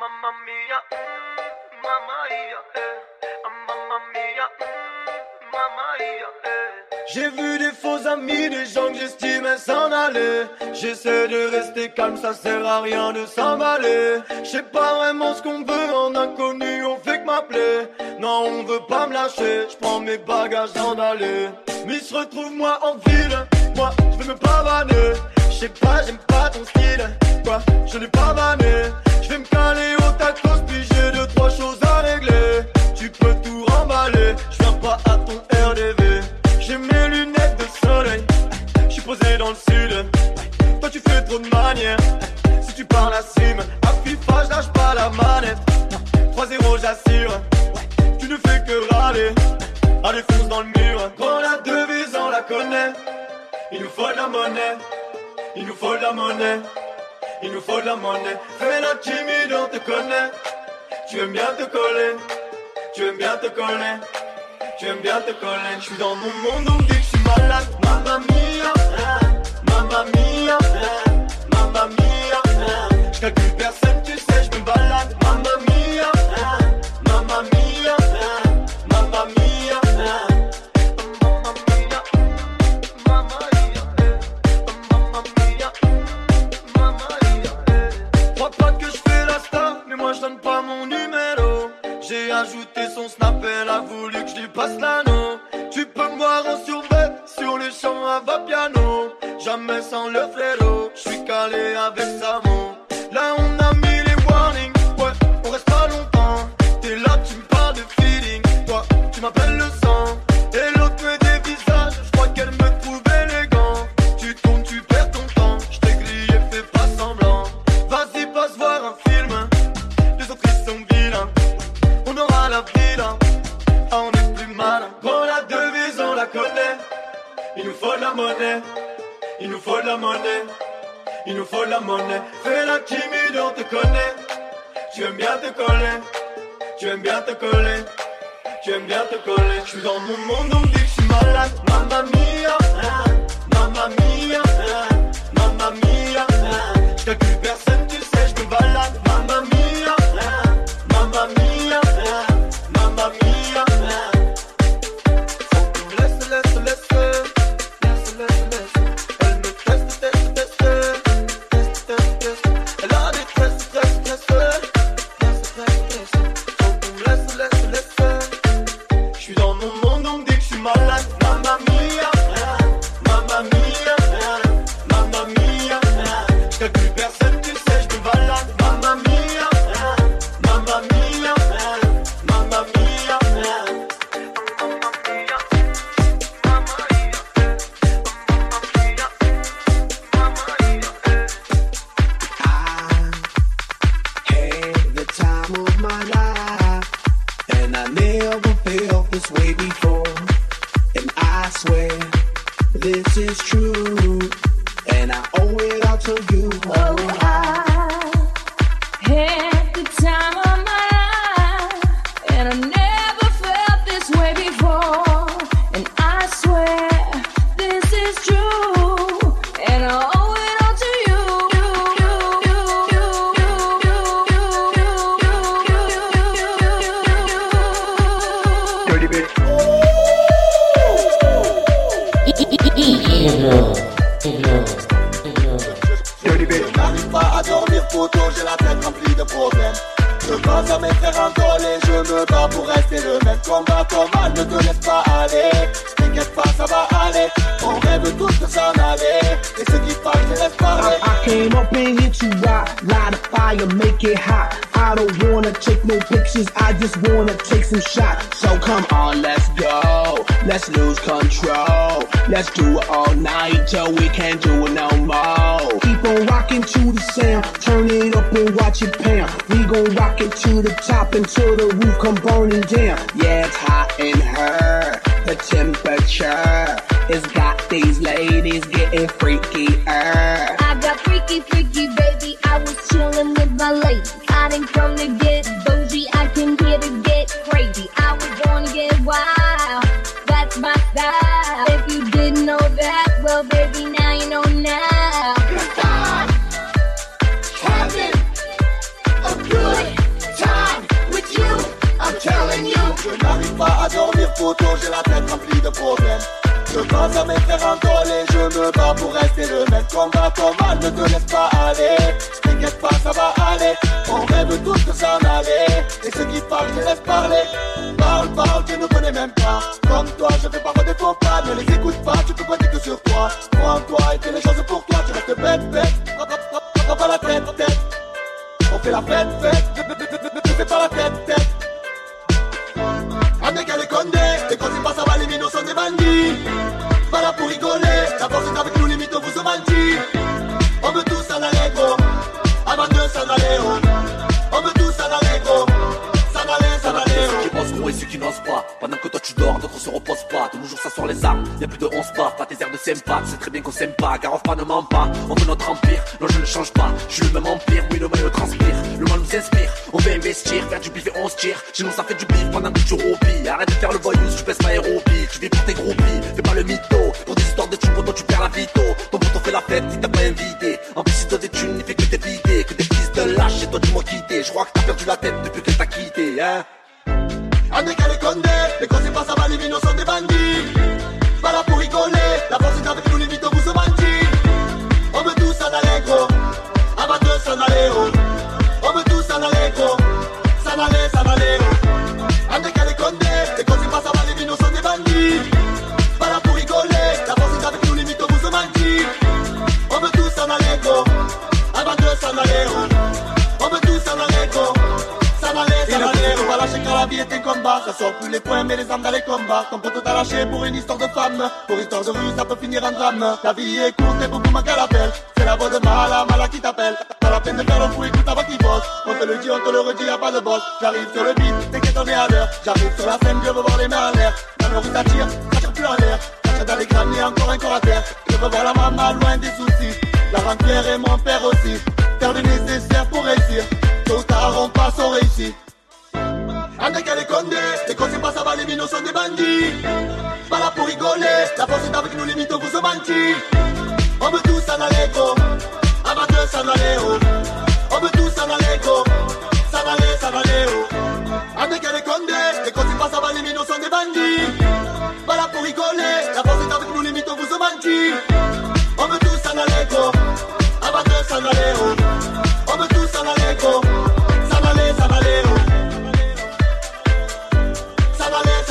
Mamma mia, mm, mamma mia, eh. Mamma mia, mm, mamma mia, eh. J'ai vu des faux amis, des gens que j'estimais s'en aller. J'essaie de rester calme, ça sert à rien de s'emballer. Je sais pas vraiment ce qu'on veut, en inconnu on fait que m'appeler. Non, on veut pas me lâcher, je prends mes bagages en aller. Mais se retrouve moi en ville, moi je veux me pavaner. Je sais pas, j'aime pas ton style, quoi, je l'ai pas vanné. Vais me caler au tacos, puis j'ai deux, trois choses à régler. Tu peux tout remballer, je viens pas à ton RDV. J'ai mes lunettes de soleil, je suis posé dans le sud. Toi tu fais trop de manières, si tu parles à cime, à FIFA je lâche pas la manette. 3-0 j'assure, tu ne fais que râler. Allez fonce dans le mur, quand la devise on la connaît. Il nous faut de la monnaie, il nous faut de la monnaie. Il nous faut de la monnaie. Fais la timide, on te connaît. Tu aimes bien te coller. Tu aimes bien te coller. Tu aimes bien te coller. Je suis dans mon monde, on me dit que je suis malade. Mamma mia, mamma mia, mamma mia. Je calcule donne pas mon numéro. J'ai ajouté son snap, elle a voulu que je lui passe l'anneau. Tu peux me voir en survêt sur le champ à va piano. Jamais sans le fléau, je suis calé avec. Là coller. Je suis dans mon monde, Bitch. J'arrive pas à dormir photo, j'ai la tête remplie de problèmes. Je pense à mes frères envolés, je me bats pour rester le même combat. Comment ne te laisse pas aller T'inquiète pas, ça va On rêve tous de s'en aller. Et ceux qui parlent, je laisse parler. I, I came up in here to rock, light a fire, make it hot. I don't wanna take no pictures, I just wanna take some shots. So come on, let's go. Let's lose control. Let's do it all night till we can't do it no more. Keep on rocking to the sound, turn it up and watch it pound. We gon' rock it to the top until the roof come burning down. Yeah, it's hot in her. The temperature has got these ladies getting freakier. Uh. I got freaky, freaky, baby. I was chillin' with my lady. I didn't come to get bougie. I came here to get crazy. I was born to get wild. Photos, j'ai la tête remplie de problèmes. Je pense à mes frères et je me bats pour rester le même combat. Combat, ne te laisse pas aller. T'inquiète pas, ça va aller. On rêve tous de s'en aller. Et ceux qui parlent, je laisse parler. Parle, parle, tu ne connais même pas. Comme toi, je fais parfois des faux pas. Ne les écoute pas, tu peux compter que sur toi. Crois en toi et fais les choses pour toi. Tu restes bête, bête. Prends pas la tête, tête. On fait la fête, fête. Ne fais pas la tête, et quand il passe à les minos sont des bandits. Pas là pour rigoler, la force est avec nous, limite on vous se mentit. On veut tous en aller gros, avant de s'en aller oh. Pendant que toi tu dors, d'autres se reposent pas. De nos jours ça sort les armes, y'a plus de 11 pas. Pas tes airs de sympa, tu sais très bien qu'on s'aime pas. Car pas ne ment pas, on veut notre empire. Non je ne change pas, je suis le même empire. Oui le mal transpire, le mal nous inspire. On veut investir, faire du bif et on se tire. Nous ça fait du bif pendant que tu roupies. Arrête de faire le voyou, je pèse ma aérobie. Tu vis pour tes groupies, fais pas le mytho. Pour des histoires de thunes, toi tu perds la vito. Ton poteau fait la fête, il t'a pas invité. En plus, il donne des thunes, il fait que des vider. Que des fils de lâche, et toi tu m'as quitté. Je crois que t'as perdu la tête depuis qu'elle t'a quitté, hein. Avec elle est condé, les quand c'est pas ça va, les minos sont des bandits. Vie est un combat Ça sort plus les points mais les armes dans les combats. Ton poteau t'a lâché pour une histoire de femme. Pour histoire de rue ça peut finir en drame. La vie est courte et beaucoup manquent à l'appel C'est la voix de Mala, Mala qui t'appelle. Pas la peine de faire le fou, écoute avant qu'il bosse. On te le dit, on te le redit, y'a pas de boss. J'arrive sur le beat, t'inquiète on est à l'heure. J'arrive sur la scène, je veux voir les mains en l'air. La rue ça tire, ça tire plus en l'air. Ça dans les grammes et encore un corps à terre. Je veux voir la maman loin des soucis. La rentière et mon père aussi. Faire le nécessaire pour réussir. Tôt tard on passe, on réussit avec elle est condé, les cons c'est pas ça va, les minos sont des bandits. Pas là pour rigoler, la force est avec nous, les mythos vous se mentit. On veut tous en aller gros, de s'en aller oh.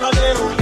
S'en aller,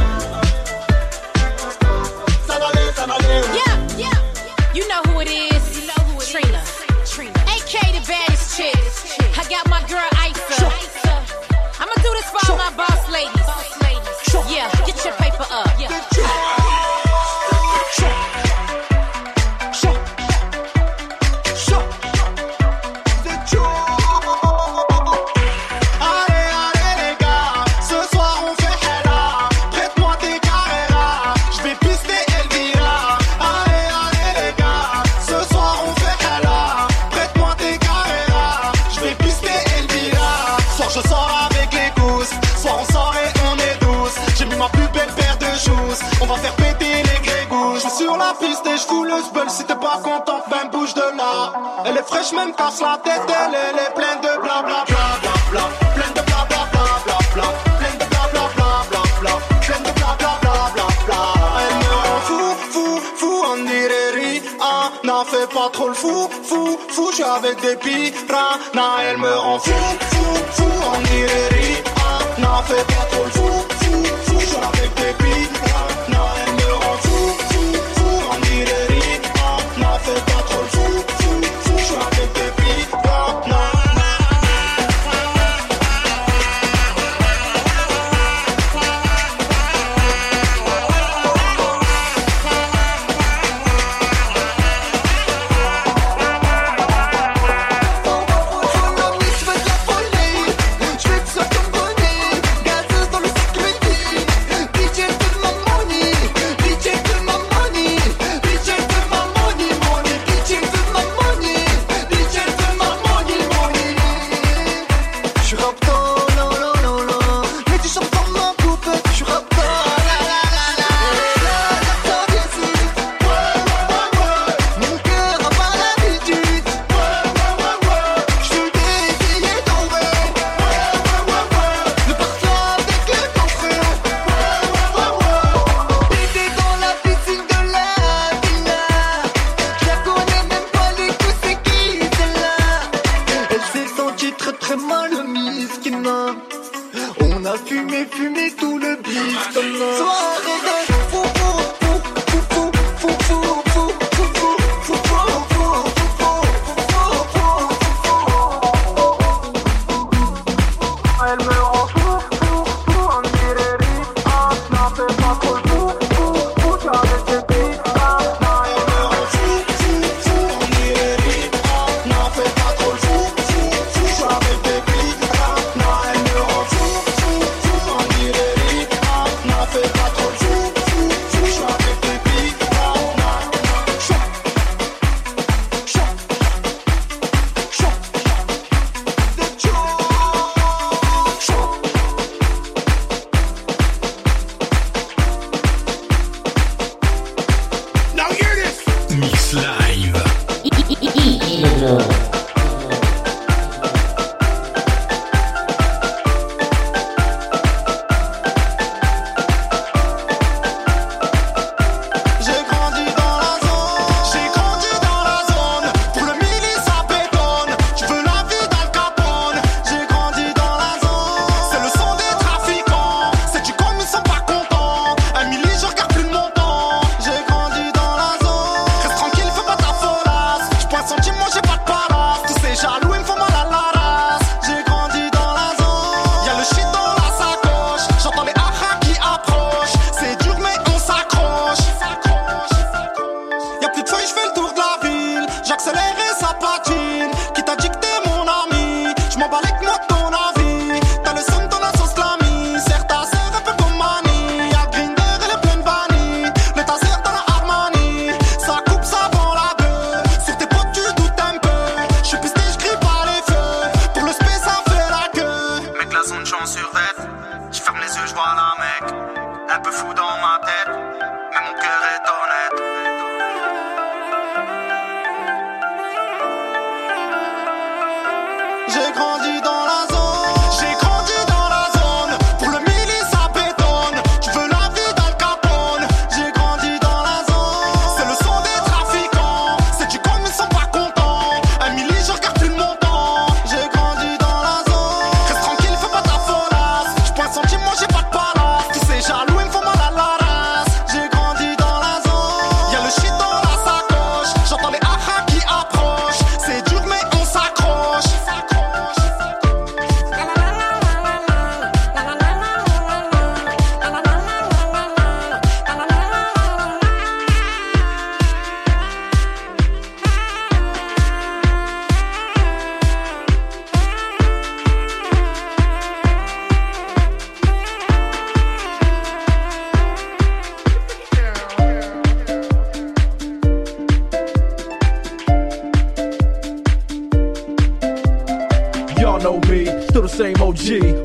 Même casse la tête, elle, elle est pleine de bla bla bla bla bla Pleine de bla bla bla bla bla Pleine de bla bla bla bla bla Pleine de bla bla bla bla bla Elle me rend fou, fou, fou, on dirait rien N'en fais pas trop le fou, fou, fou, je avec des piranhas Elle me rend fou, fou, fou, on dirait rien N'en fais pas trop le fou, fou, fou, je avec des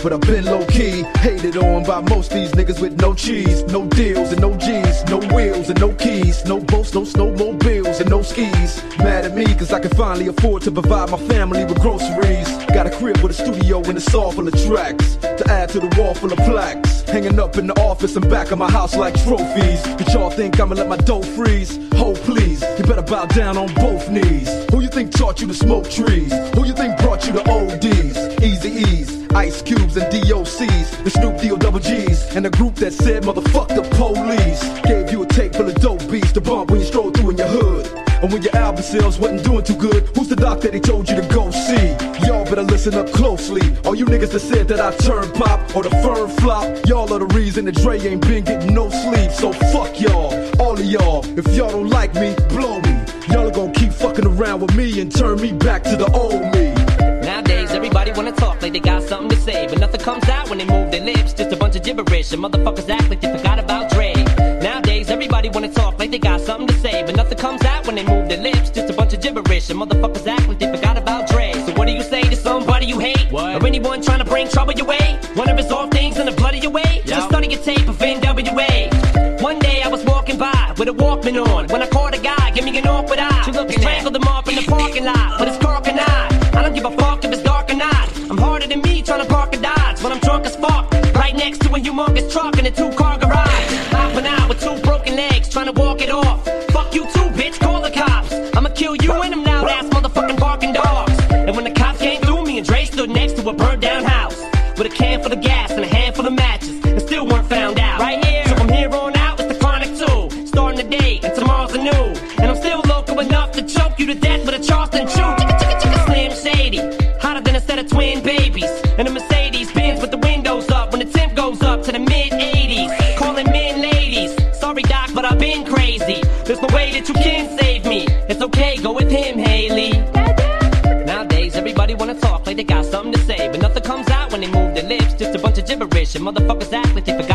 but I've been low key. Hated on by most these niggas with no cheese, no deals and no G's, no wheels and no keys, no boats, no snowmobiles and no skis. Mad at me cause I can finally afford to provide my family with groceries. Got a crib with a studio and a saw full of tracks to add to the wall full of plaques. Hanging up in the office and back of my house like trophies. But y'all think I'ma let my dough freeze? Hold please, you better bow down on both knees. Who you think taught you to smoke trees? Who you think brought you to ODs? Easy E's, Ice Cubes and DOCs, the Snoop D-O double G's, and the group that said motherfuck the police. Gave you a tape full of dope beats to bump when you stroll through in your hood. And when your album sales wasn't doing too good, who's the doc that he told you to go see? Y'all better listen up closely. All you niggas that said that I turn pop or the firm flop, y'all are the reason that Dre ain't been getting no sleep. So fuck y'all, all of y'all. If y'all don't like me, blow me. Y'all are gonna keep fucking around with me and turn me back to the old me. Everybody wanna talk like they got something to say, but nothing comes out when they move their lips. Just a bunch of gibberish, and motherfuckers act like they forgot about Dre. Nowadays, everybody wanna talk like they got something to say, but nothing comes out when they move their lips. Just a bunch of gibberish, and motherfuckers act like they forgot about Dre. So what do you say to somebody you hate, or anyone trying to bring trouble your way? Wanna resolve things in the blood of your way? Just study your tape of NWA. One day I was walking by with a Walkman on when I caught a guy, give me an awkward eye. I strangled him off in the parking lot but his cork and eye. I don't give a fuck if it's when I'm drunk as fuck. Right next to a humongous truck in a two car garage. Hopping out with two broken legs trying to walk it off. Fuck you too, bitch, call the cops. I'ma kill you and way that you can save me. It's okay, go with him, Haley. Nowadays, everybody wanna talk like they got something to say, but nothing comes out when they move their lips. Just a bunch of gibberish, and motherfuckers act like they forgot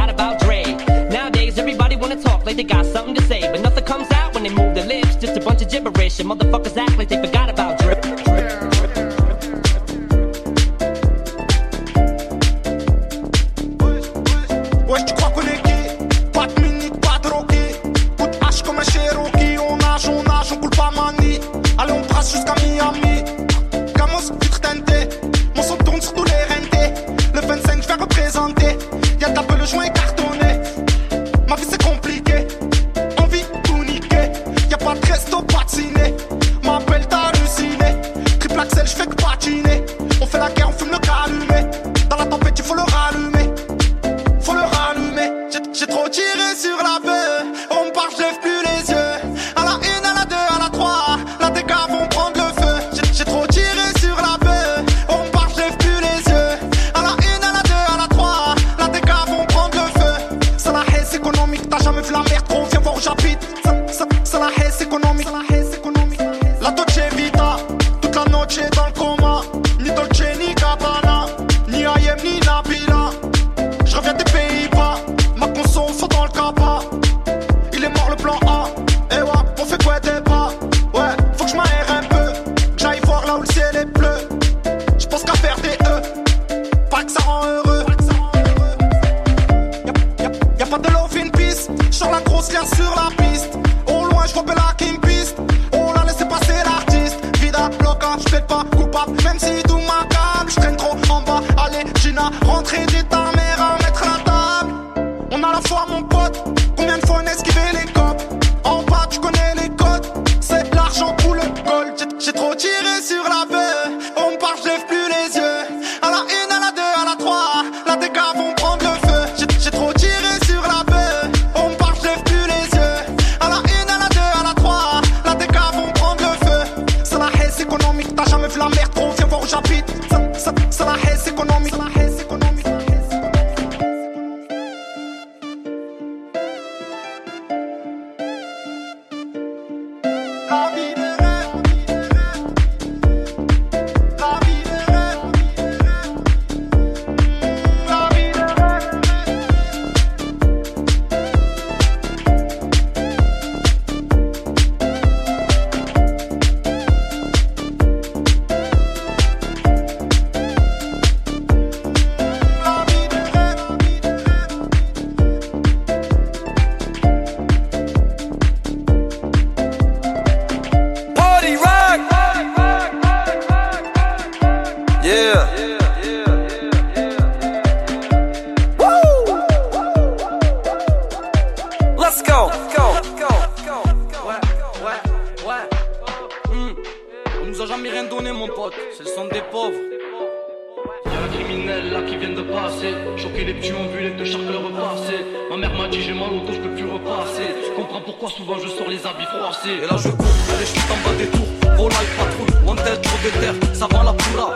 pourquoi souvent je sors les habits froissés. Et là je cours, allez, je suis en bas des tours. Volaille, patrouille, wanted, trop de terre. Ça va la.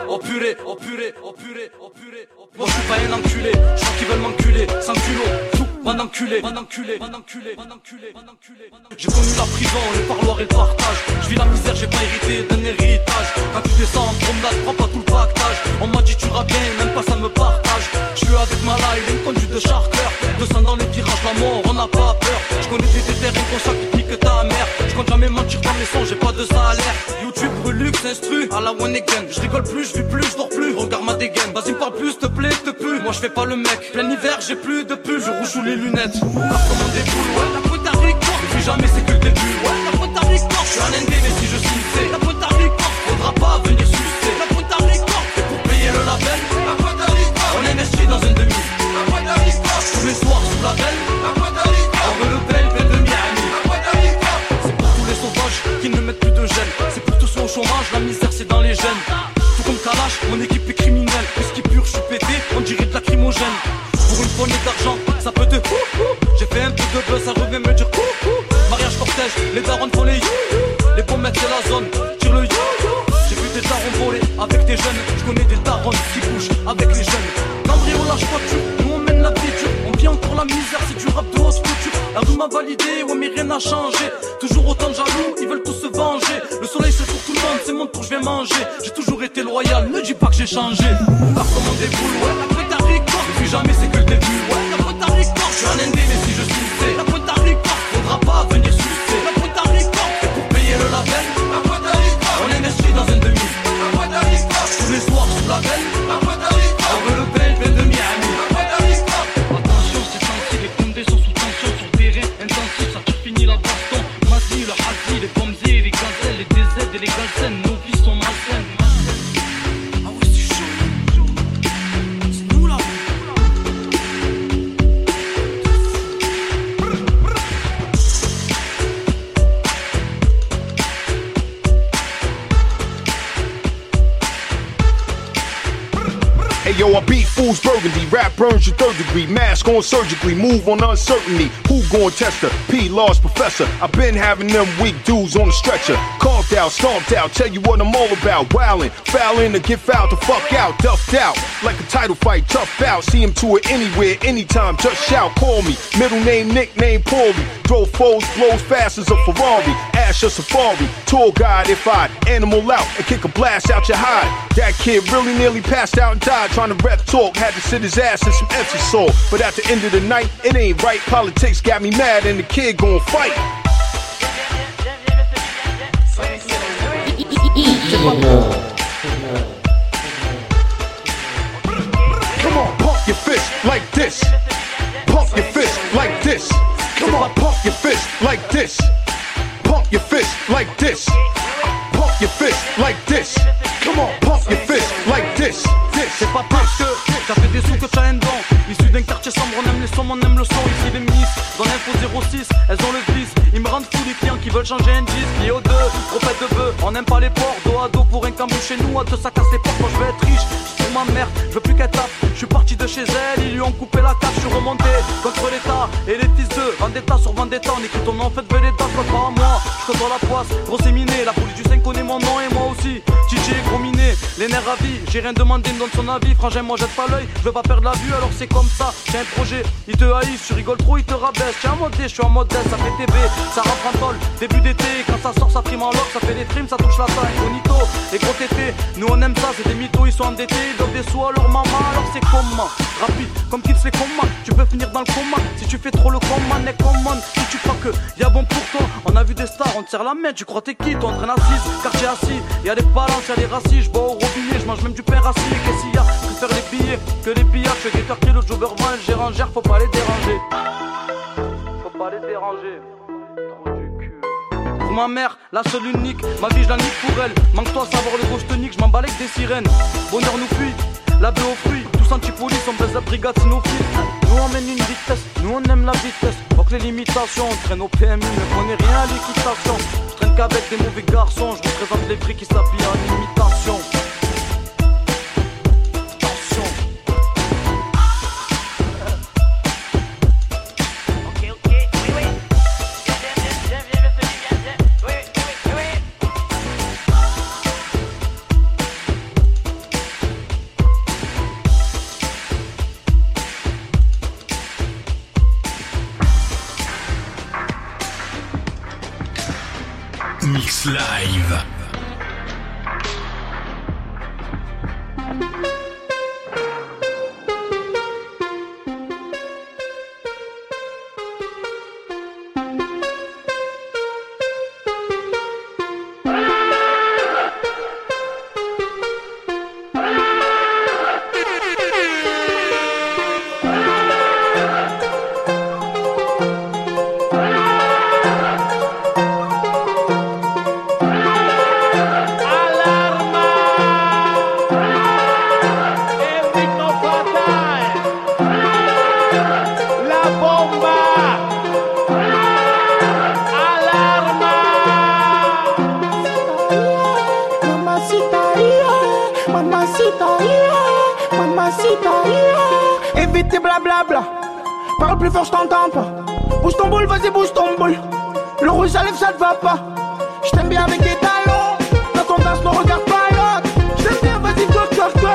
Oh purée, oh purée, oh purée, oh purée. oh purée. Moi je suis pas un enculé, je crois qu'ils veulent m'enculer. Sans culot, van enculé, van enculé, van enculé, van enculé, enculé. J'ai connu la prison, le parloir et le partage. Je vis la misère, j'ai pas hérité d'un héritage. Quand tu descends en promenade, prends pas tout le pactage. On m'a dit tu iras bien, même pas ça me partage. Je suis avec ma live, une conduite de charter. 200 dans les virages, la mort, on n'a pas peur. Je connais des déterres inconscients qui piquent ta mère. Je compte jamais mentir dans mes sons, j'ai pas de salaire. YouTube, relux, instru, à la one again. Je rigole plus, je vis plus, je dors plus. Regarde ma dégaine, vas-y parle plus, te plaît, te pue. Moi je fais pas le mec. Plein hiver, j'ai plus de pull, je sous les lunettes. Car comme on déboule, ouais, la pointe à victoire. Depuis jamais c'est que le début, ouais, la pointe à victoire. Je suis un ND, mais si je signe, c'est la pointe à victoire. Faudra pas venir sucer. La pointe à victoire, c'est pour payer le label. La pointe à victoire, on investit dans un demi. La pointe à victoire, tous les soirs sous la belle. La pointe à victoire, on le bel, bel de Miami. La pointe à victoire, c'est pour tous les sauvages qui ne mettent plus de gêne. C'est pour tous ceux au chômage, la misère c'est dans les gènes. Tout comme Kalash, mon équipe est criminelle. Whisky pur, je suis pété, on dirait de lacrymogène. Pour une poignée d'argent, J'ai fait un peu de buzz, ça revient me dire coucou. Mariage cortège, les darons font les you Les pommettes c'est la zone, tire le you J'ai vu des darons volés avec des jeunes. Je connais des darons qui couchent avec les jeunes. Cambriolage voiture, nous on mène la vie dure. On vit encore la misère, c'est du rap de haute couture. La rue m'a validé, ouais, mais rien n'a changé. Toujours autant de jaloux, ils veulent tous se venger. Le soleil c'est pour tout le monde, c'est mon tour, je viens manger. J'ai toujours été loyal, ne dis pas que j'ai changé. Pas comme on déboule, ouais, à record. Depuis jamais c'est que le début, ouais, soirs sous la belle. Burns your third degree, mask on surgically, move on uncertainty. Who gon' test her? P lost professor. i been having them weak dudes on the stretcher. Carved out, stomped out, tell you what I'm all about. Wildin', fouling to get fouled the fuck out, duffed out. Like a title fight, tough out. See him to it anywhere, anytime, just shout, call me. Middle name, nickname, Paulie. Drove foes, blows fast as a Ferrari. Ash a Safari, tour guide if I animal out and kick a blast out your hide. That kid really nearly passed out and died trying to rep talk. Had to sit his ass in some empty soul. But at the end of the night, it ain't right. Politics got me mad and the kid gon' fight. Come on, pump your fist like this. Pump your fist like this. Come on, pump your fist like this. Your like this. Your like this. Come on, your like this. C'est pas parce que t'as fait des sous que t'as un don. Issu d'un quartier sombre, on aime les sommes, on aime le son. Ici les miss, dans l'info 06, elles ont le vice. Ils me rendent fou les clients qui veulent changer un disque. Lié aux deux, prophète de bœuf, on n'aime pas les porcs. Dos à dos pour un cambou chez nous, à deux ça casse les portes. Quand je veux être riche, pour ma mère, je veux plus qu'elle tape. Je suis parti de chez elle, ils lui ont coupé la carte. Je suis remonté contre l'État et les fils de Vendetta sur Vendetta. On écrit ton nom, faites Vendetta, soit pas à moi. Je côtoie la poisse, gros séminé. La police du 5 connaît mon nom les nerfs ravis. J'ai rien demandé, me donne son avis. Frangin, moi jette pas l'œil, je veux pas perdre la vue, alors c'est comme ça. J'ai un projet, ils te haïssent, tu rigoles trop, ils te rabaissent. J'ai un mode D, je suis en mode death, ça fait TV, ça rentre en tôle. Début d'été, quand ça sort, ça prime en lock, ça fait des trims, ça touche la taille. Bonito et gros tété, nous on aime ça, c'est des mythos, ils sont endettés, ils doivent des sous à leur maman, alors c'est comment? Rapide, comme qu'ils les commandes, tu peux finir dans le coma. Si tu fais trop le command, est command. Si tu crois que y a bon pour toi, on a vu des stars, on te serre la main, tu crois t'es qui, toi entraîne assise, quartier assis, y a des balances, y a des racistes, je au robinet, je mange même du pain rassis, qu'est-ce qu'il y a faire les billets, que les billards, je guetteur qui le jobber vend, le gérant gère, faut pas les déranger. Faut pas les déranger. Pour ma mère, la seule unique, ma vie je la nique pour elle. Manque-toi savoir le ghost tonique, je m'en avec des sirènes. Bonheur nous fuit, la baie aux tous anti-police, on baisse la brigade cynophile. Nous on mène une vitesse, nous on aime la vitesse. Faut que les limitations, on traîne au PMU, ne connaît rien à l'équitation. Je traîne qu'avec des mauvais garçons, je représente les prix qui s'habillent en imitation. Live. blabla. Parle plus fort, je t'entends pas. Bouge ton boule, vas-y, bouge ton boule. Le rouge à lèvres, ça te va pas. Je t'aime bien avec tes talons. Quand on danse, ne regarde pas l'autre. Je bien, vas-y, toi, toi, toi.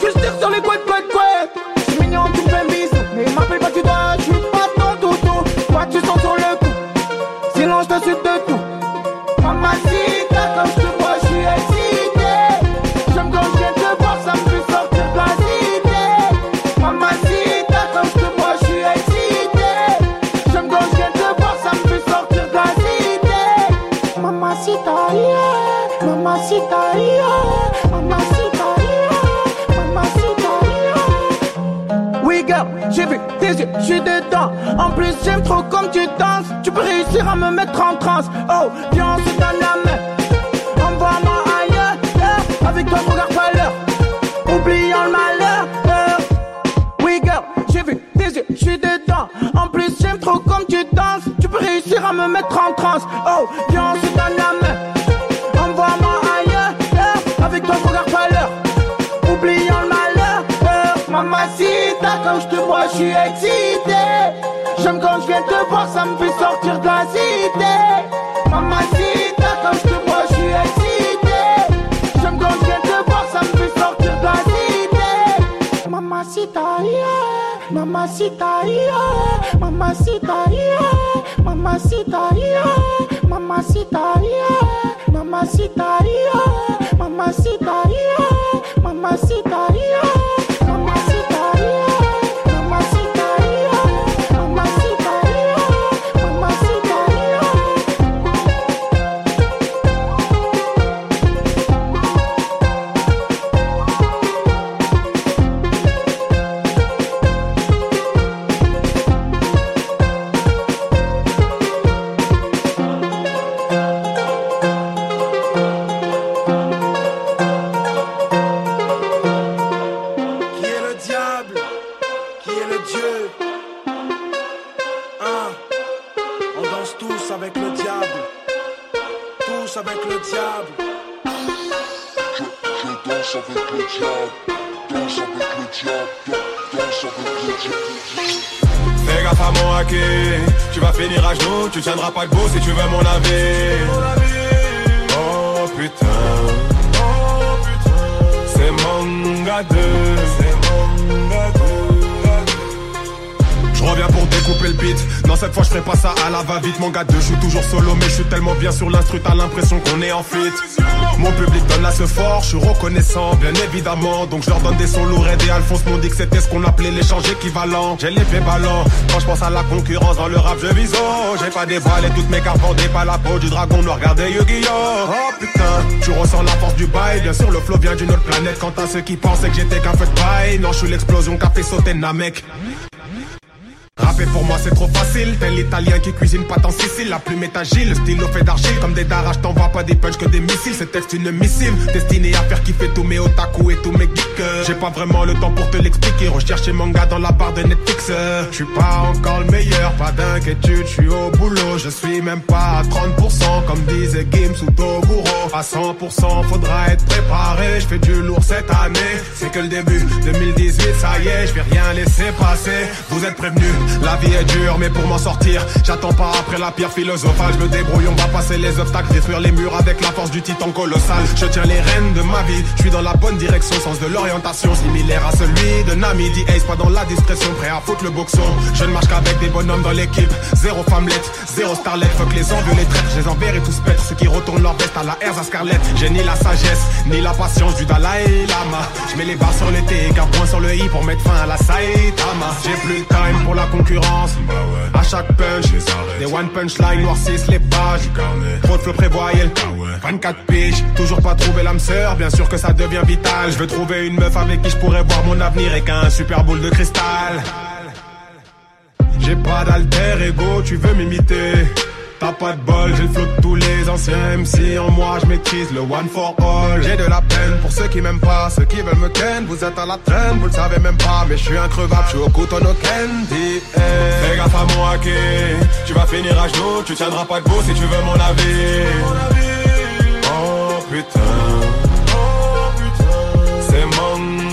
Tu tires sur les couettes, couettes, couettes. C'est mignon, tu me fais un bisou. Mais m'appelle pas du je suis pas ton toutou. Toi, tu sens sur le coup. Sinon, je t'insulte de yeux, je suis dedans. En plus, j'aime trop comme tu danses. Tu peux réussir à me mettre en transe. Oh, viens, on se donne la main. Envoie-moi ailleurs, yeah. avec toi, regarde pas l'heure. Oublions le malheur. yeah. Oui, girl, j'ai vu tes yeux, je suis dedans. En plus, j'aime trop comme tu danses. Tu peux réussir à me mettre en transe. Oh, viens, on se donne la main. Envoie-moi ailleurs, yeah. avec toi, regarde pas l'heure. Oublions le malheur, euh, mamacita, quand je te vois, je suis excité. J'aime quand je viens te voir, ça me fait sortir de la cité. Mamacita, quand je te vois, je suis excité. J'aime quand je viens te voir, ça me fait sortir de la cité. Mamacita, yeah, mamacita, yeah, mamacita, yeah, mamacita, yeah, mamacita, yeah, mamacita, yeah, bien évidemment. Donc je leur donne des sons lourds et Alphonse m'ont dit que c'était ce qu'on appelait l'échange équivalent. J'ai l'effet ballon, quand je pense à la concurrence dans le rap, je vise. J'ai pas dévoilé toutes mes cartes, vendées pas la peau du dragon noir, regardez Yu-Gi-Oh! Oh putain, tu ressens la force du bail. Bien sûr, le flow vient d'une autre planète. Quant à ceux qui pensaient que j'étais qu'un feu de paille, non, je suis l'explosion qu'a fait sauter Namek. Facile, tel l'italien qui cuisine pas en Sicile, la plume est agile, le stylo fait d'argile, comme des darages t'envoies pas des punch que des missiles, c'est texte une missive, destinée à faire kiffer tous mes otaku et tous mes geeks. J'ai pas vraiment le temps pour te l'expliquer, recherche tes mangas dans la barre de Netflix. Je suis pas encore le meilleur, pas d'inquiétude, je suis au boulot, je suis même pas à 30%, comme disait Gims ou Toguro. À 100% faudra être préparé, je fais du lourd cette année, c'est que le début, 2018 ça y est, je vais rien laisser passer, vous êtes prévenus, la vie est dure, mais pour j'attends pas après la pierre philosophale. Je me débrouille, on va passer les obstacles, détruire les murs avec la force du titan colossal. Je tiens les rênes de ma vie, je suis dans la bonne direction, sens de l'orientation similaire à celui de Nami. Dit Ace, pas dans la discrétion, prêt à foutre le boxon. Je ne marche qu'avec des bonhommes dans l'équipe, zéro femmelette, zéro starlet. Fuck les envieux, les traîtres, je les enverrai tous pète. Ceux qui retournent leur veste à la Erza Scarlett. J'ai ni la sagesse, ni la patience du Dalai Lama. Je mets les barres sur les T, qu'un point sur le i pour mettre fin à la Saitama. J'ai plus le time pour la concurrence. À chaque punch, des one punchline noircissent les pages. Trop de flow prévoyel. 24 piges, toujours pas trouvé l'âme sœur. Bien sûr que ça devient vital. Je veux trouver une meuf avec qui je pourrais voir mon avenir et qu'un super boule de cristal. J'ai pas d'alter ego, tu veux m'imiter. T'as pas de bol, j'ai le flow de tous les anciens MC En moi je maîtrise le one for all. J'ai de la peine pour ceux qui m'aiment pas Ceux qui veulent me ken, vous êtes à la traîne Vous le savez même pas, mais je suis increvable Je suis au couteau no candy. Fais gaffe à mon hacké Tu vas finir à genoux, tu tiendras pas debout Si tu veux mon avis. Oh putain. C'est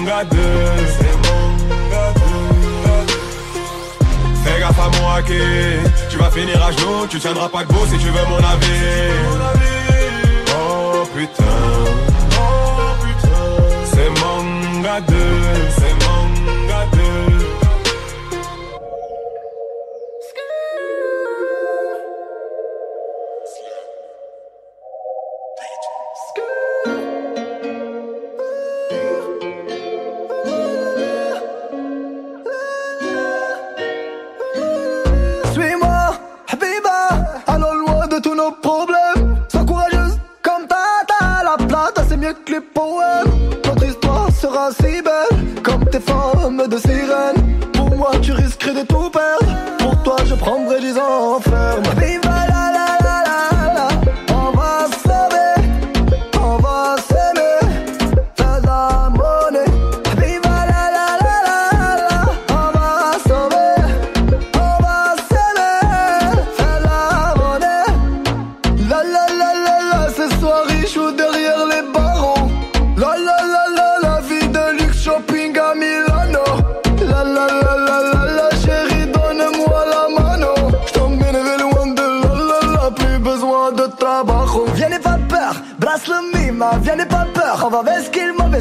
gars de C'est mon gars de Fais gaffe à mon hacké tu vas finir à genoux, tu tiendras pas debout si tu veux mon avis. Oh putain, oh putain, c'est manga 2. c'est mieux que les poèmes. Notre histoire sera si belle, comme tes formes de sirène. Pour moi, tu risquerais de tout perdre. Pour toi, je prendrai des enfermes. La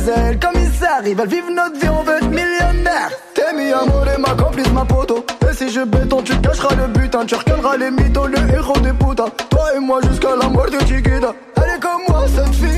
ailes Comme ils arrivent, elles vivent notre vie, on veut être millionnaire. T'es mis et ma complice, ma poteau. Et si je béton, tu cacheras le butin Tu recaleras les mythos, le héros des putains. Toi et moi jusqu'à la mort de Chiquita. Elle est comme moi cette fille.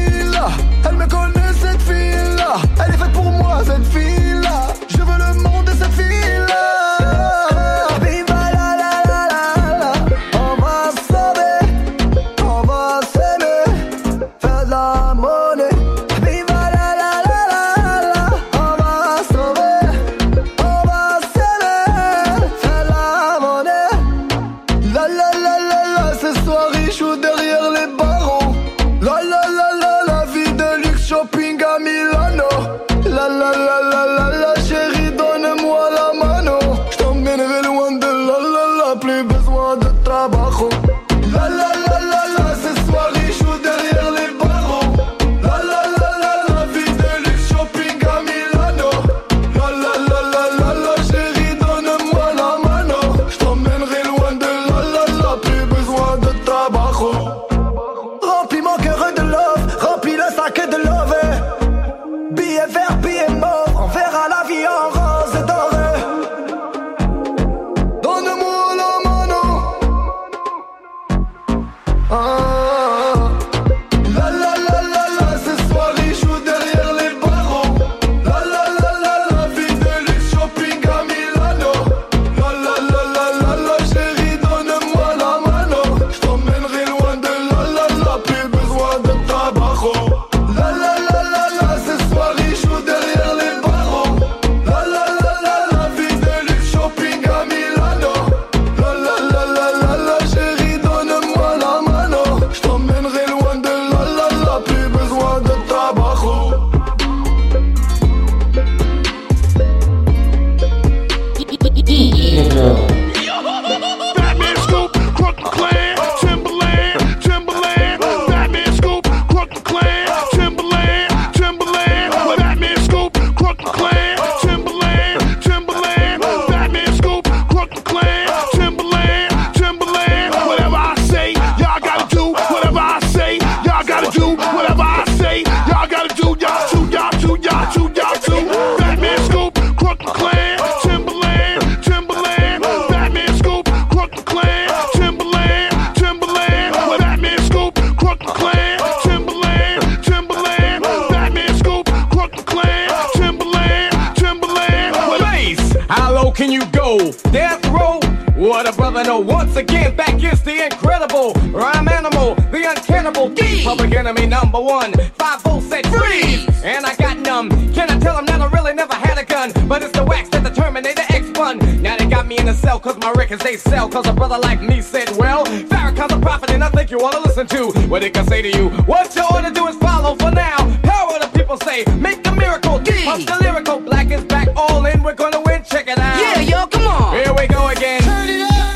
cause a brother like me said, well, Farrakhan's a prophet and I think you wanna listen to what he can say to you. What you ought to do is follow for now. Power the people say, make a miracle. D. Pump the lyrical, black is back, all in, we're gonna win, check it out. Yeah, yo, come on. Here we go again. Turn it up.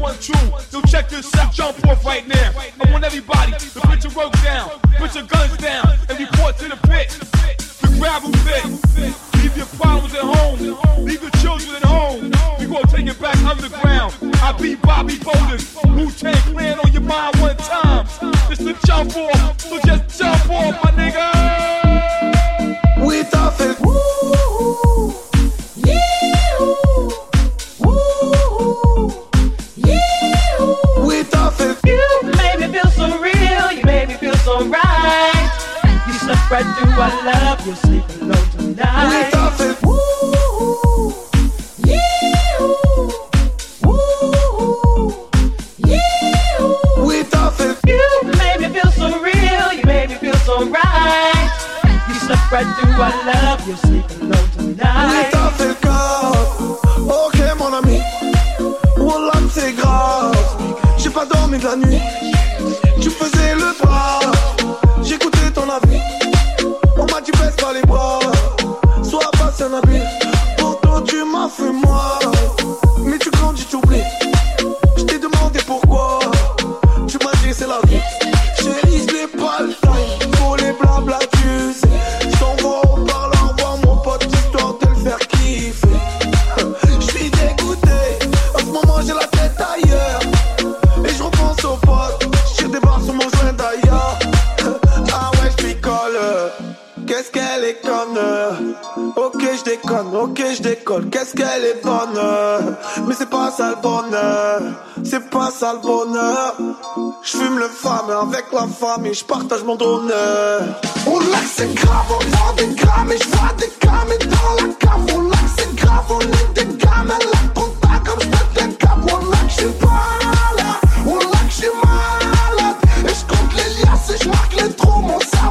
one, two. Yo, check this out. Jump off right now. I want everybody to put your rope down, put your guns down, and report to the pit gravel fit. Leave your problems at home. Leave your children at home. We gonna take it back underground. I be Bobby Bowden. Wu Tang Clan on your mind one time. Just the jump off. So just jump off, my nigga. With right through our love. you, sleep alone tonight. We dancing. Woo, You made me feel so real. You made me feel so right. You slept right through our love. You'll sleep alone tonight. We dancing, God. J'ai pas dormi de la nuit. t'en. Pourtant, tu m'as fait mal. Mais tu grandis, tu oublies. qu'est-ce qu'elle est conne? Ok, je déconne, ok, je déconne, qu'est-ce qu'elle est bonne? Mais c'est pas ça le bonheur, c'est pas ça le bonheur. Je fume le femme avec la femme et je partage mon donneur. On l'a c'est grave, on a des grammes et je vois des gammes dans la cave On l'a c'est grave, on est des gammes, elle la pas comme je pète un cap On l'a que je pas là, on l'a que je malade. Et je compte les liasses et je marque les trous, mon sac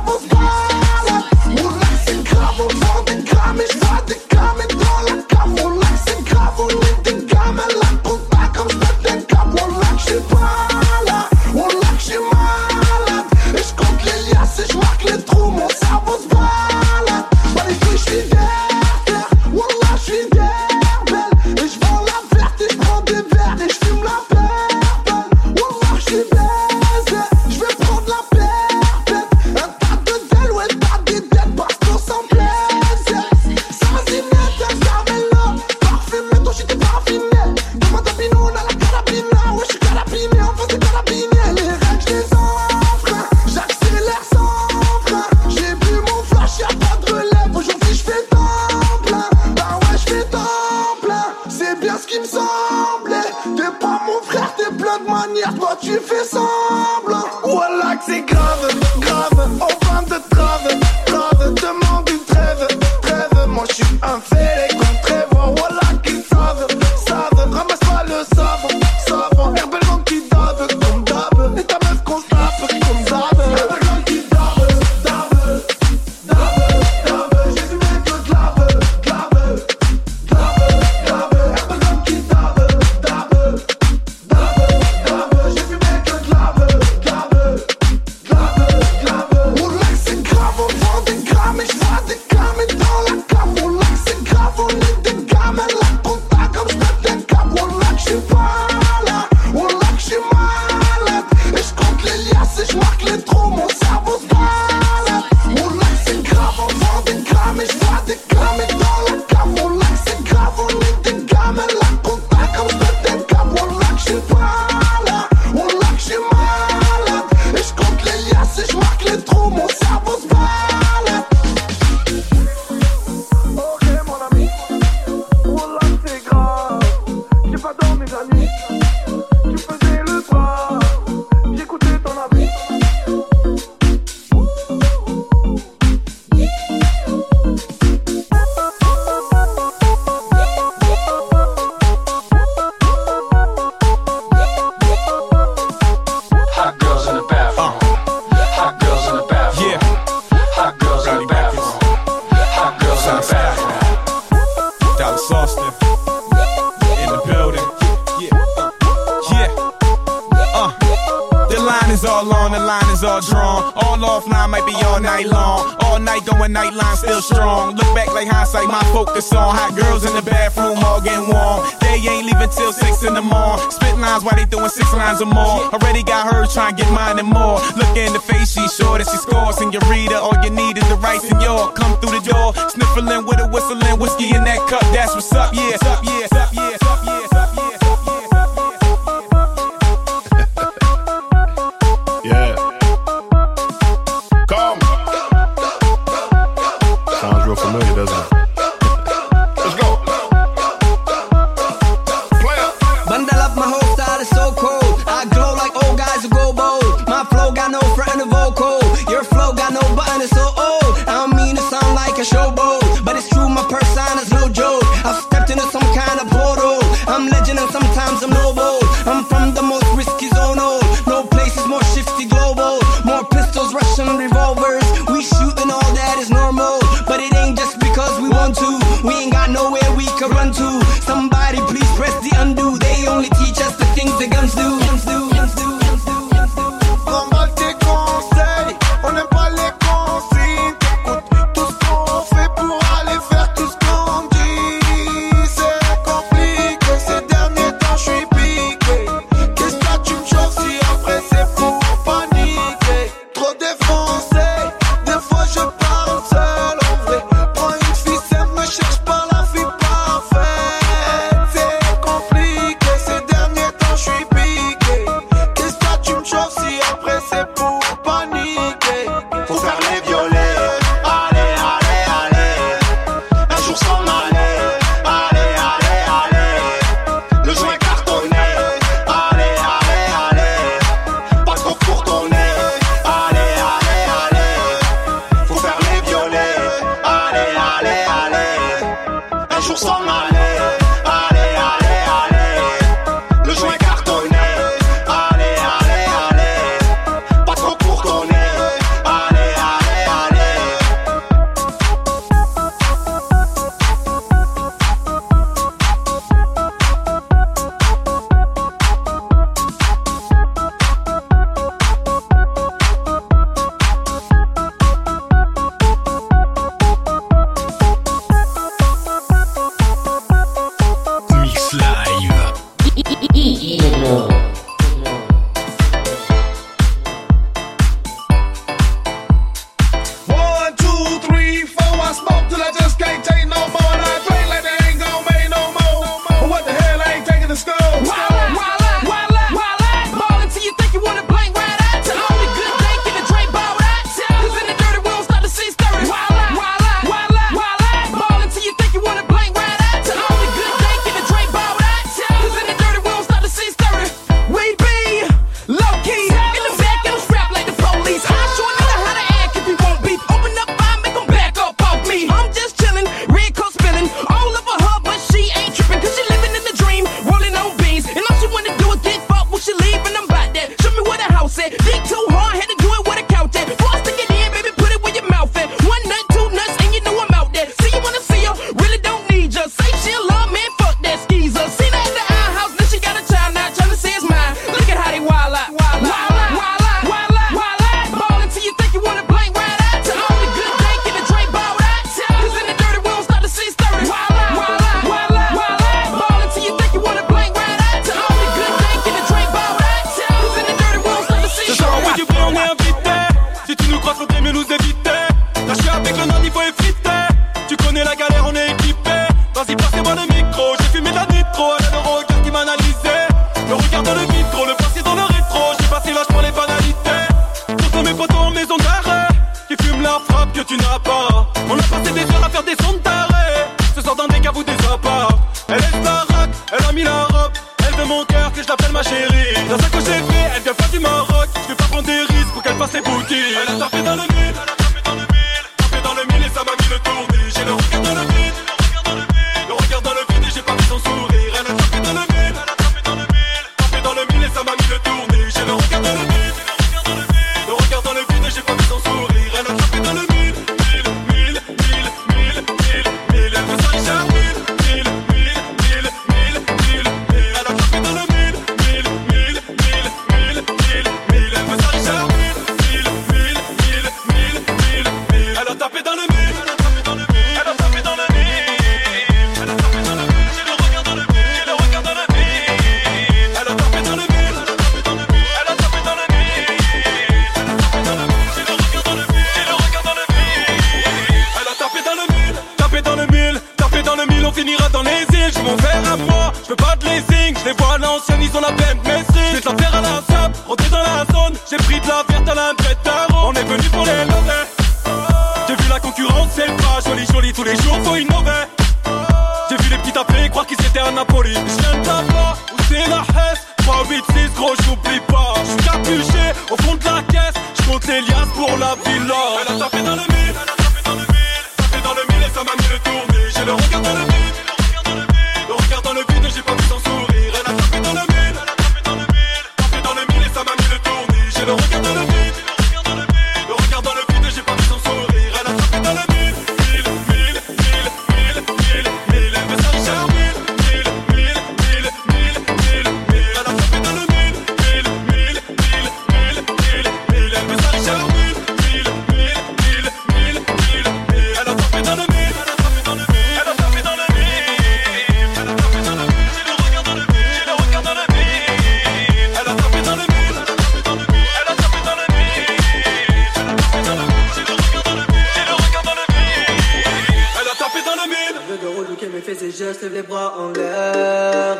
les bras en l'air.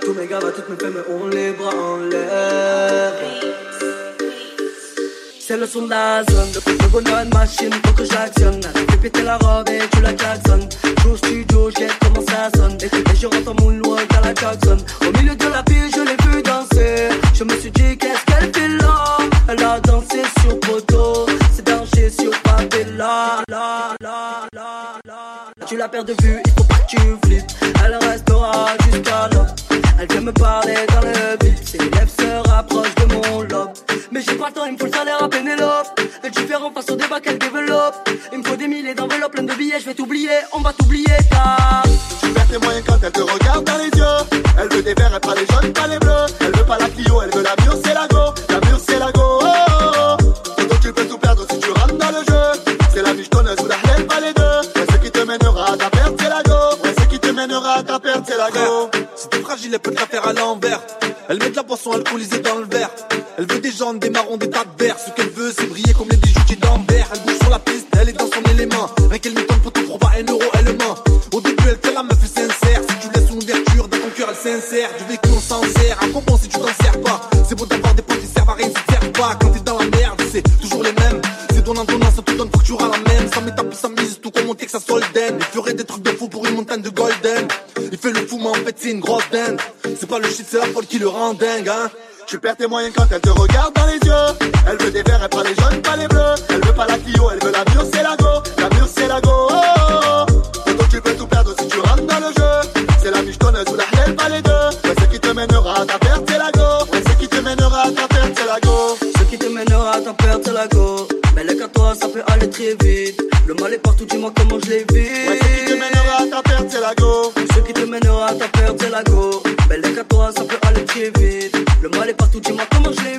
Tous mes gars, toutes me faire, mais on les bras en l'air. C'est le son de la zone, le, bonheur de machine, faut que j'actionne. Fais péter la robe et tu la klaxonnes. Joue au studio, j'ai comment ça sonne. Et, je rentre en moonwalk à la Jackson. Au milieu de la pile, je l'ai vu danser. Je me suis dit, qu'est-ce qu'elle fait là? Elle a dansé sur poteau. C'est danger sur Pavella. La, perds de vue, il faut pas que tu flippes. Elle restera jusqu'à l'aube. Elle vient me parler dans le bip. Ses lèvres se rapprochent de mon lobe. Mais j'ai pas le temps, il me faut le salaire à Pénélope. Le différent face au débat qu'elle développe. Il me faut des milliers d'enveloppes, plein de billets, je vais t'oublier, on va t'oublier car. Tu perds tes moyens quand elle te regarde dans les yeux. Elle veut des verts, elle pas les jaunes, pas les c'est. Si t'es fragile, elle peut te la faire à l'envers. Elle met de la boisson alcoolisée dans le verre. Elle veut des jambes, des marrons, des tas de verres. Ce qu'elle veut, c'est briller comme les bijoutiers d'Ambert. Elle bouge sur la piste, elle est dans son élément. Rien qu'elle tombe pour te pas un euro, elle ment. Au début, elle fait la meuf sincère. Si tu laisses une ouverture, dans ton cœur, elle s'insère. Du vécu, on s'en sert. À bon si tu t'en sers pas? C'est beau d'avoir des potes qui servent à rien, si servent pas. Quand t'es dans la merde, c'est toujours les mêmes. C'est donnant, donnant, ça te donne à la même. Ça ta ça mise, tout comme on Texas Solden. Il ferait des trucs de fou pour une montagne de golden. En fait, c'est une grosse dingue. C'est pas le shit, c'est la folle qui le rend dingue, hein. Tu perds tes moyens quand elle te regarde dans les yeux. Elle veut des verts, elle prend les jaunes, pas les bleus. Elle veut pas la Clio, elle veut la mur, c'est la go. La mur, c'est la go. Oh, oh, oh. Donc tu peux tout perdre si tu rentres dans le jeu. C'est la michetonneuse ou la haine, pas les deux. Ouais, ce qui te mènera à ta perte, c'est la go. Ce qui te mènera à ta perte, c'est la go. Ce qui te mènera à ta perte, c'est la go. Mais le qu'à toi, ça peut aller très vite. Le mal est partout, dis-moi comment je l'ai vu. Ta perte, c'est la go. Ce qui te mènera à ta perte, c'est la go. Mais le qu'à toi, ça peut aller très vite. Le mal est partout, dis-moi comment je l'ai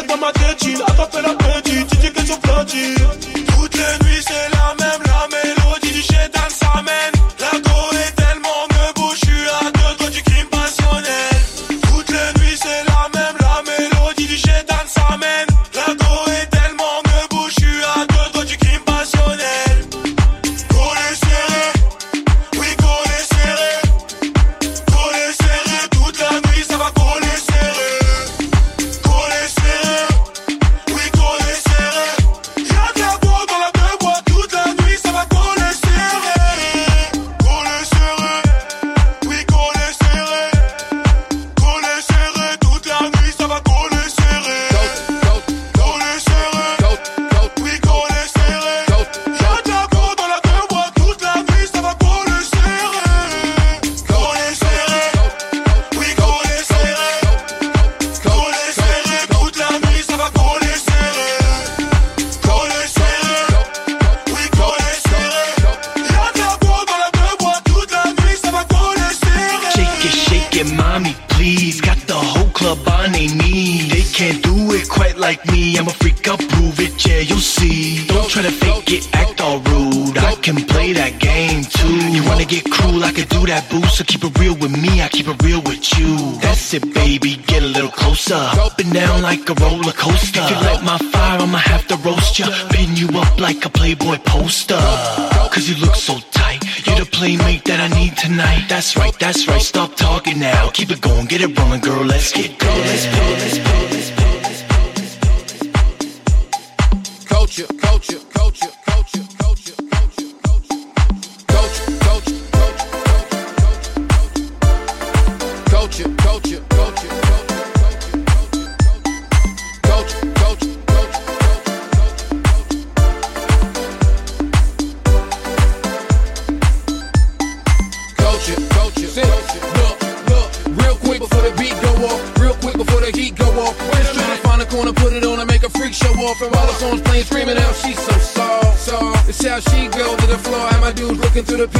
Arrête dans ma tête, chill, attrape la petite, tu dis que tu Toutes les nuits c'est la même, la mélodie du chétan s'amène. Like a roller coaster. If you light my fire, I'ma have to roast ya. Pin you up like a Playboy poster. Cause you look so tight. You're the playmate that I need tonight. That's right, that's right. Stop talking now. Keep it going, get it rolling, girl. Let's get go. Let's go. Let's go. Let's go. walking through the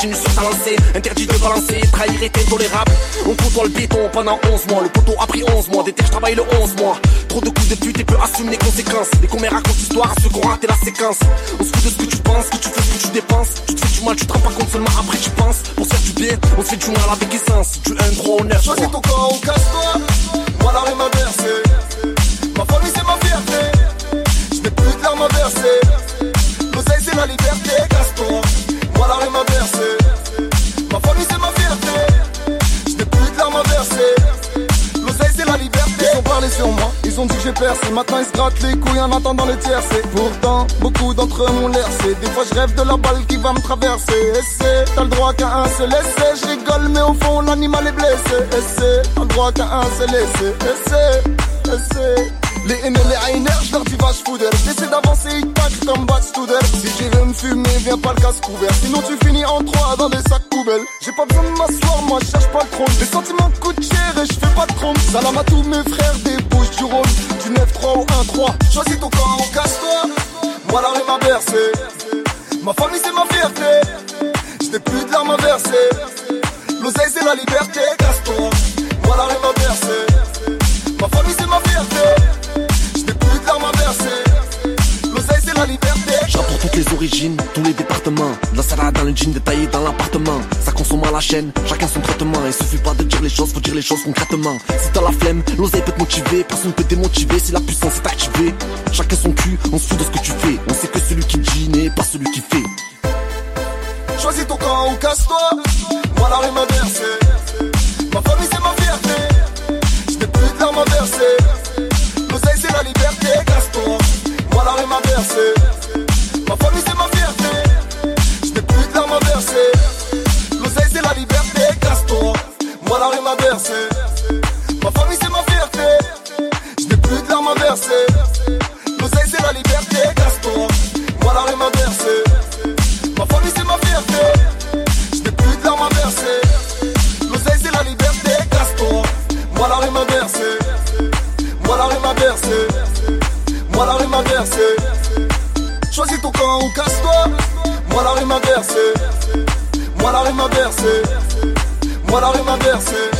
continue sur sa lancée. Interdit de balancer, trahir est intolérable. On côtoie le béton pendant 11 mois. Le poteau a pris 11 mois. Des je travaille le 11 mois. Trop de coups de pute et peu assume les conséquences. Les commères racontent l'histoire à ceux qui ont raté la séquence. On se fout de ce que tu penses, que tu fais, ce que tu dépenses. Tu te fais du mal, tu te rends pas compte seulement après tu penses. Pour se faire du bien, on se fait du mal avec essence. Du 1 gros honneur. Choisis ton camp ou casse-toi. Moi la m'a bercé. Ma famille c'est ma fierté. Je plus de larmes à verser. L'oseille c'est la liberté, ils ont dit que j'ai percé. Maintenant ils se grattent les couilles en attendant le tiercé. Pourtant, beaucoup d'entre eux m'ont l'air c'est. Des fois je rêve de la balle qui va me traverser. C'est, t'as le droit qu'à un seul essai. Je mais au fond l'animal est blessé. C'est, t'as le droit qu'à un seul essai. Et c'est, et c'est. Les haines et les hainers, vache foudre J'essaie d'avancer, ils taclent comme Bad Studer Si tu veux me fumer, viens pas le casse couvert Sinon tu finis en trois dans des sacs poubelles. J'ai pas besoin de m'asseoir, moi je cherche pas le trône. Les sentiments coûtent cher et je fais pas de trompe Salam à tous mes frères des bouches du rôle Du 9-3 ou 1-3 Choisis ton camp ou casse-toi Moi la rue m'a Ma famille c'est ma fierté. Je n'ai plus de larmes à verser. L'oseille c'est la liberté, casse-toi Moi la rue Ma famille c'est ma fierté La liberté toutes les origines, tous les départements. De la salade dans le jean détaillé dans l'appartement. Ça consomme à la chaîne, chacun son traitement. Il suffit pas de dire les choses, faut dire les choses concrètement. Si t'as la flemme, l'oseille peut te motiver. Personne peut démotiver si la puissance est activée. Chacun son cul, on se fout de ce que tu fais. On sait que celui qui dit n'est pas celui qui fait. Choisis ton camp ou casse-toi Moi la rue m'a famille c'est ma fierté plus de larmes m'a famille c'est ma fierté. Je n'ai plus de larmes à verser L'oseille c'est la liberté, casse-toi. Moi la rue m'a bercé. Ma famille c'est ma fierté. Je n'ai plus de larmes à verser L'oseille c'est la liberté, casse-toi. Moi la rue m'a bercé. Ma famille c'est ma fierté. Je n'ai plus de larmes à verser L'oseille c'est la liberté, casse-toi. Moi la rue m'a bercé. Moi la rue m'a bercé. Moi la rue m'a bercé moi la rime a versé. Moi la rime a versé. Moi la rime a versé.